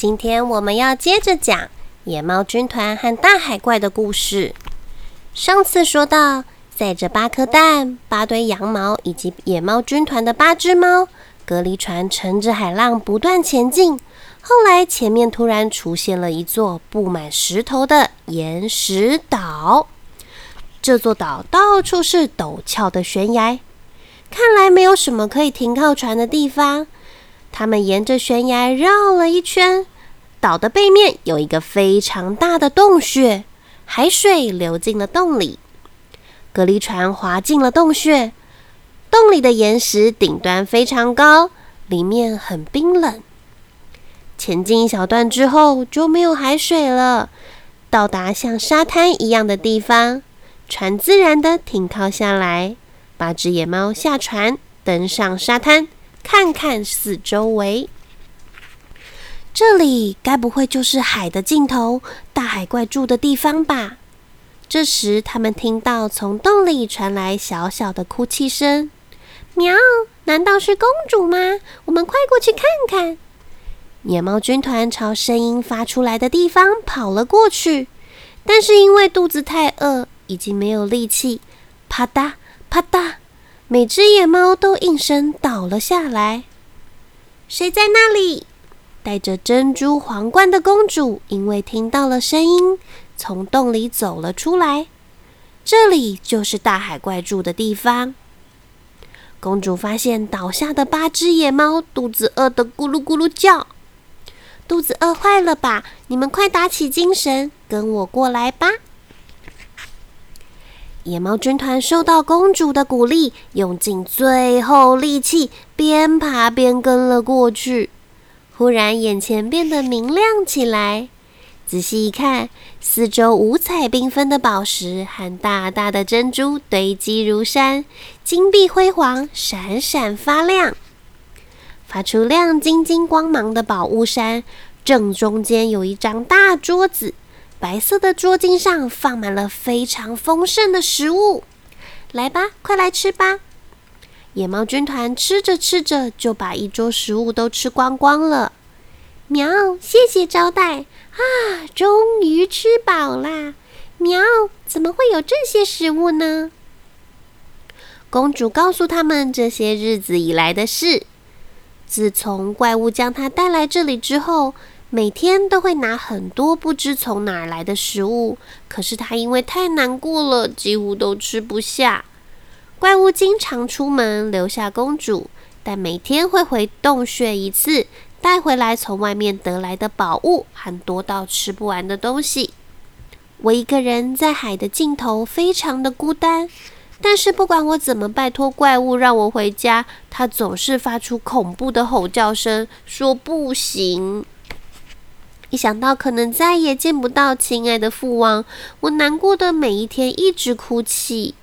今天我们要接着讲野猫军团和大海怪的故事。上次说到，载着八颗蛋、八堆羊毛以及野猫军团的八只猫，隔离船乘着海浪不断前进。后来前面突然出现了一座布满石头的岩石岛，这座岛到处是陡峭的悬崖，看来没有什么可以停靠船的地方。他们沿着悬崖绕了一圈，岛的背面有一个非常大的洞穴，海水流进了洞里。隔离船滑进了洞穴，洞里的岩石顶端非常高，里面很冰冷。前进一小段之后就没有海水了，到达像沙滩一样的地方，船自然的停靠下来。八只野猫下船，登上沙滩。看看四周围，这里该不会就是海的尽头，大海怪住的地方吧？这时，他们听到从洞里传来小小的哭泣声。喵！难道是公主吗？我们快过去看看。野猫军团朝声音发出来的地方跑了过去，但是因为肚子太饿，已经没有力气，啪嗒啪嗒。每只野猫都应声倒了下来。谁在那里？戴着珍珠皇冠的公主因为听到了声音，从洞里走了出来。这里就是大海怪住的地方。公主发现倒下的八只野猫肚子饿得咕噜咕噜叫，肚子饿坏了吧？你们快打起精神，跟我过来吧。野猫军团受到公主的鼓励，用尽最后力气，边爬边跟了过去。忽然，眼前变得明亮起来。仔细一看，四周五彩缤纷的宝石和大大的珍珠堆积如山，金碧辉煌，闪闪发亮，发出亮晶晶光芒的宝物山正中间有一张大桌子。白色的桌巾上放满了非常丰盛的食物，来吧，快来吃吧！野猫军团吃着吃着就把一桌食物都吃光光了。喵，谢谢招待啊，终于吃饱啦！喵，怎么会有这些食物呢？公主告诉他们这些日子以来的事。自从怪物将她带来这里之后。每天都会拿很多不知从哪儿来的食物，可是她因为太难过了，几乎都吃不下。怪物经常出门留下公主，但每天会回洞穴一次，带回来从外面得来的宝物和多到吃不完的东西。我一个人在海的尽头，非常的孤单。但是不管我怎么拜托怪物让我回家，它总是发出恐怖的吼叫声，说不行。一想到可能再也见不到亲爱的父王，我难过的每一天一直哭泣。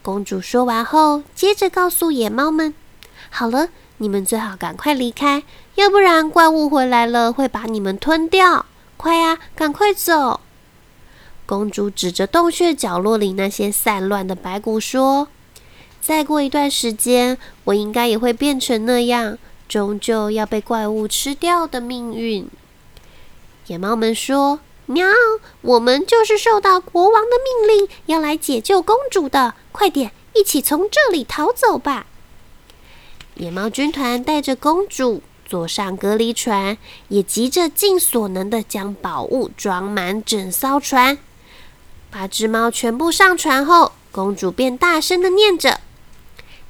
公主说完后，接着告诉野猫们：“好了，你们最好赶快离开，要不然怪物回来了会把你们吞掉。快啊，赶快走！”公主指着洞穴角落里那些散乱的白骨说：“再过一段时间，我应该也会变成那样，终究要被怪物吃掉的命运。”野猫们说：“喵，我们就是受到国王的命令，要来解救公主的。快点，一起从这里逃走吧！”野猫军团带着公主坐上隔离船，也急着尽所能的将宝物装满整艘船。八只猫全部上船后，公主便大声的念着：“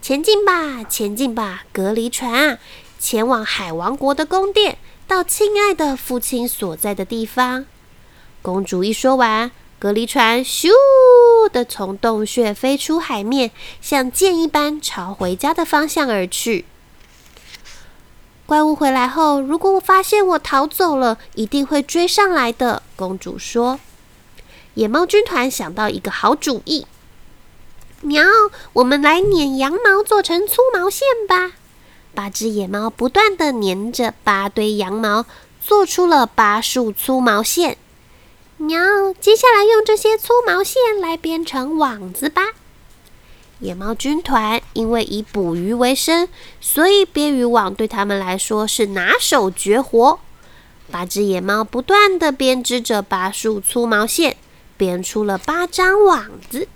前进吧，前进吧，隔离船啊，前往海王国的宫殿。”到亲爱的父亲所在的地方。公主一说完，隔离船咻的从洞穴飞出海面，像箭一般朝回家的方向而去。怪物回来后，如果我发现我逃走了，一定会追上来的。公主说：“野猫军团想到一个好主意，喵，我们来捻羊毛做成粗毛线吧。”八只野猫不断的粘着八堆羊毛，做出了八束粗毛线。喵！接下来用这些粗毛线来编成网子吧。野猫军团因为以捕鱼为生，所以编渔网对他们来说是拿手绝活。八只野猫不断的编织着八束粗毛线，编出了八张网子。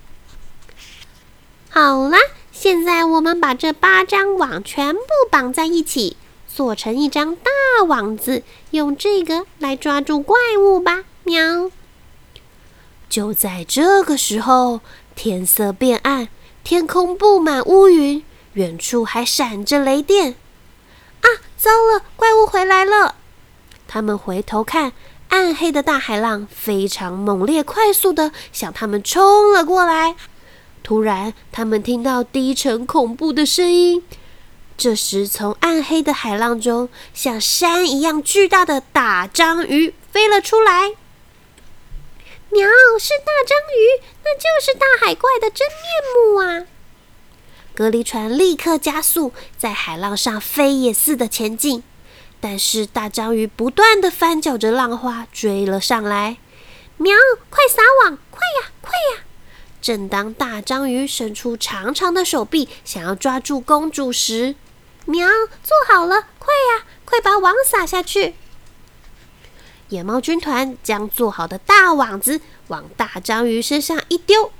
好啦，现在我们把这八张网全部绑在一起，做成一张大网子，用这个来抓住怪物吧。喵！就在这个时候，天色变暗，天空布满乌云，远处还闪着雷电。啊，糟了，怪物回来了！他们回头看，暗黑的大海浪非常猛烈、快速的向他们冲了过来。突然，他们听到低沉恐怖的声音。这时，从暗黑的海浪中，像山一样巨大的大章鱼飞了出来。喵，是大章鱼，那就是大海怪的真面目啊！隔离船立刻加速，在海浪上飞也似的前进。但是大章鱼不断的翻搅着浪花，追了上来。喵！快撒网！快呀，快呀！正当大章鱼伸出长长的手臂，想要抓住公主时，喵！做好了！快呀，快把网撒下去！野猫军团将做好的大网子往大章鱼身上一丢，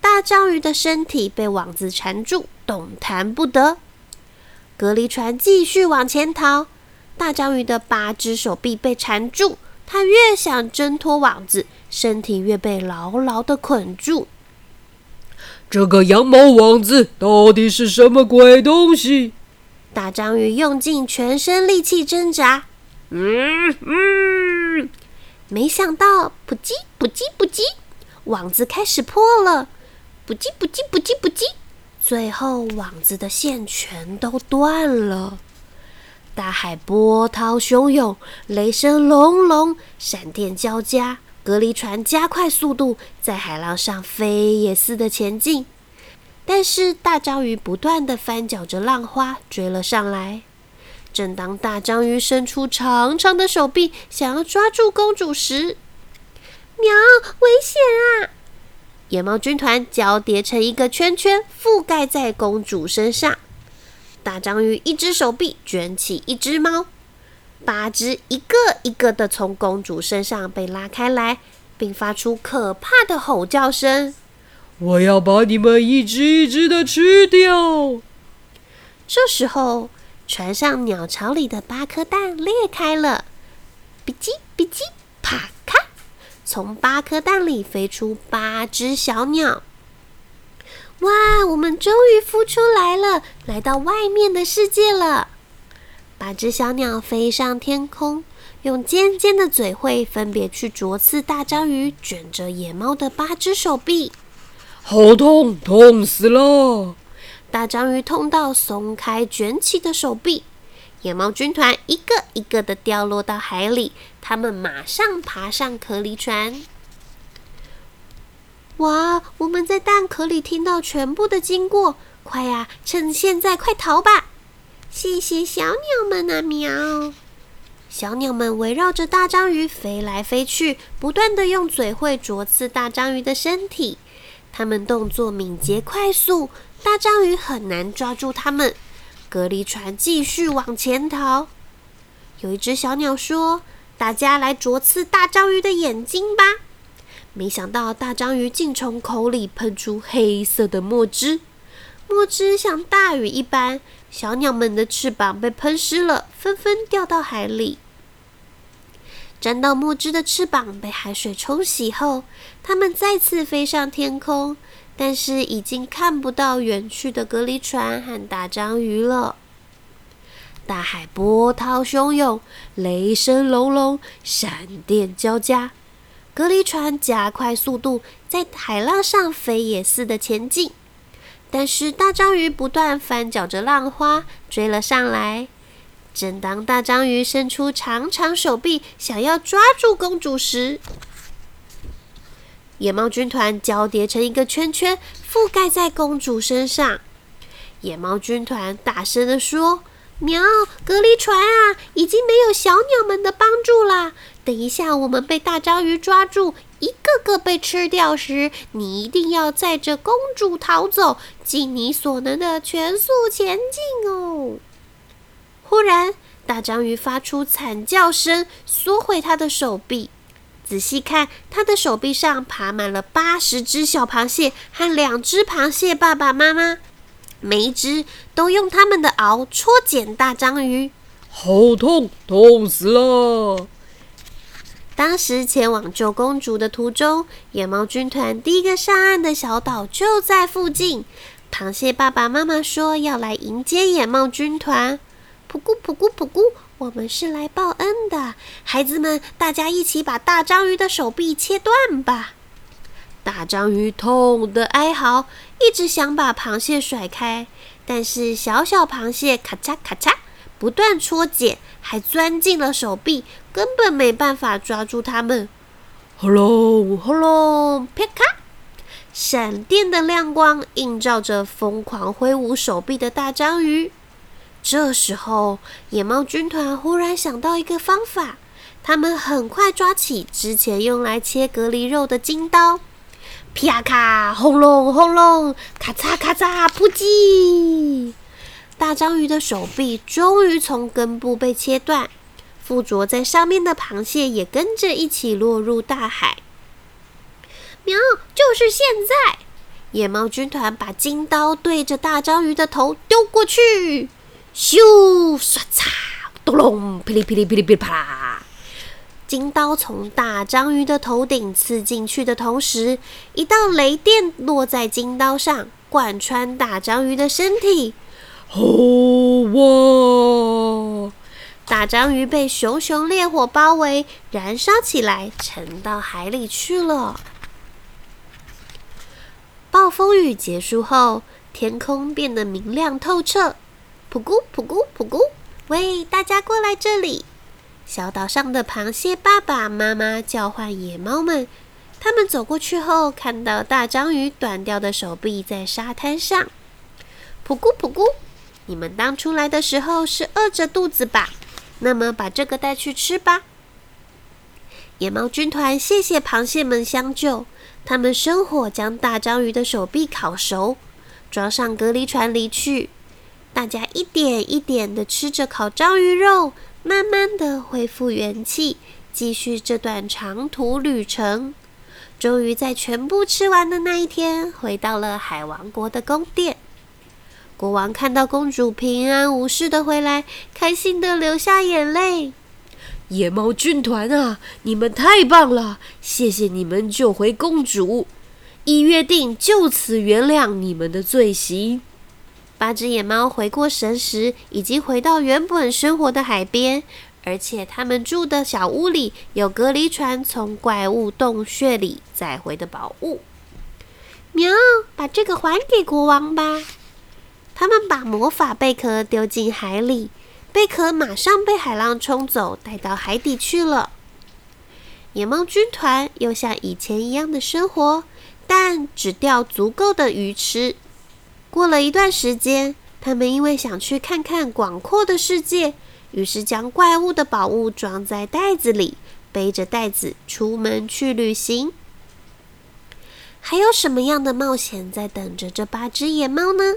大章鱼的身体被网子缠住，动弹不得。隔离船继续往前逃。大章鱼的八只手臂被缠住，它越想挣脱网子，身体越被牢牢的捆住。这个羊毛网子到底是什么鬼东西？大章鱼用尽全身力气挣扎，嗯嗯，没想到，扑叽扑叽扑叽，网子开始破了，扑叽扑叽扑叽扑叽，最后网子的线全都断了。大海波涛汹涌，雷声隆隆，闪电交加。隔离船加快速度，在海浪上飞也似的前进。但是大章鱼不断的翻搅着浪花，追了上来。正当大章鱼伸出长长的手臂，想要抓住公主时，喵！危险啊！野猫军团交叠成一个圈圈，覆盖在公主身上。大章鱼一只手臂卷起一只猫，八只一个一个的从公主身上被拉开来，并发出可怕的吼叫声：“我要把你们一只一只的吃掉！”这时候，船上鸟巢里的八颗蛋裂开了，哔叽哔叽，啪咔，从八颗蛋里飞出八只小鸟。哇！我们终于孵出来了，来到外面的世界了。八只小鸟飞上天空，用尖尖的嘴喙分别去啄刺大章鱼卷着野猫的八只手臂。好痛，痛死了！大章鱼痛到松开卷起的手臂。野猫军团一个一个的掉落到海里，他们马上爬上壳离船。哇！我们在蛋壳里听到全部的经过，快呀，趁现在快逃吧！谢谢小鸟们啊，喵！小鸟们围绕着大章鱼飞来飞去，不断的用嘴喙啄刺大章鱼的身体。它们动作敏捷快速，大章鱼很难抓住它们。隔离船继续往前逃。有一只小鸟说：“大家来啄刺大章鱼的眼睛吧！”没想到大章鱼竟从口里喷出黑色的墨汁，墨汁像大雨一般，小鸟们的翅膀被喷湿了，纷纷掉到海里。沾到墨汁的翅膀被海水冲洗后，它们再次飞上天空，但是已经看不到远去的隔离船和大章鱼了。大海波涛汹涌，雷声隆隆，闪电交加。隔离船加快速度，在海浪上飞也似的前进，但是大章鱼不断翻搅着浪花，追了上来。正当大章鱼伸出长长手臂，想要抓住公主时，野猫军团交叠成一个圈圈，覆盖在公主身上。野猫军团大声的说：“喵，隔离船啊，已经没有小鸟们的帮助啦！”等一下，我们被大章鱼抓住，一个个被吃掉时，你一定要载着公主逃走，尽你所能的全速前进哦！忽然，大章鱼发出惨叫声，缩回它的手臂。仔细看，它的手臂上爬满了八十只小螃蟹和两只螃蟹爸爸妈妈，每一只都用它们的螯戳剪大章鱼。好痛，痛死了！当时前往救公主的途中，野猫军团第一个上岸的小岛就在附近。螃蟹爸爸妈妈说要来迎接野猫军团。噗咕噗咕噗咕，我们是来报恩的，孩子们，大家一起把大章鱼的手臂切断吧！大章鱼痛得哀嚎，一直想把螃蟹甩开，但是小小螃蟹咔嚓咔嚓不断戳剪，还钻进了手臂，根本没办法抓住它们。轰隆轰隆，啪咔！闪电的亮光映照着疯狂挥舞手臂的大章鱼。这时候，野猫军团忽然想到一个方法，他们很快抓起之前用来切隔离肉的金刀，啪咔，轰隆轰隆，咔嚓咔嚓，扑叽！大章鱼的手臂终于从根部被切断，附着在上面的螃蟹也跟着一起落入大海。喵！就是现在，野猫军团把金刀对着大章鱼的头丢过去。咻！唰嚓！咚隆！噼里噼里噼里噼里啪啦！金刀从大章鱼的头顶刺进去的同时，一道雷电落在金刀上，贯穿大章鱼的身体。吼哇！大章鱼被熊熊烈火包围，燃烧起来，沉到海里去了。暴风雨结束后，天空变得明亮透彻。噗咕噗咕噗咕！喂，大家过来这里！小岛上的螃蟹爸爸妈妈叫唤野猫们。他们走过去后，看到大章鱼断掉的手臂在沙滩上。噗咕噗咕！你们当初来的时候是饿着肚子吧？那么把这个带去吃吧。野猫军团谢谢螃蟹们相救。他们生火将大章鱼的手臂烤熟，装上隔离船离去。大家一点一点的吃着烤章鱼肉，慢慢的恢复元气，继续这段长途旅程。终于在全部吃完的那一天，回到了海王国的宫殿。国王看到公主平安无事的回来，开心的流下眼泪。野猫军团啊，你们太棒了！谢谢你们救回公主，已约定就此原谅你们的罪行。八只野猫回过神时，已经回到原本生活的海边，而且他们住的小屋里有隔离船从怪物洞穴里载回的宝物。喵，把这个还给国王吧！他们把魔法贝壳丢进海里，贝壳马上被海浪冲走，带到海底去了。野猫军团又像以前一样的生活，但只钓足够的鱼吃。过了一段时间，他们因为想去看看广阔的世界，于是将怪物的宝物装在袋子里，背着袋子出门去旅行。还有什么样的冒险在等着这八只野猫呢？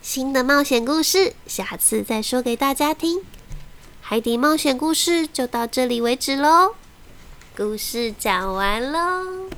新的冒险故事，下次再说给大家听。海底冒险故事就到这里为止喽，故事讲完喽。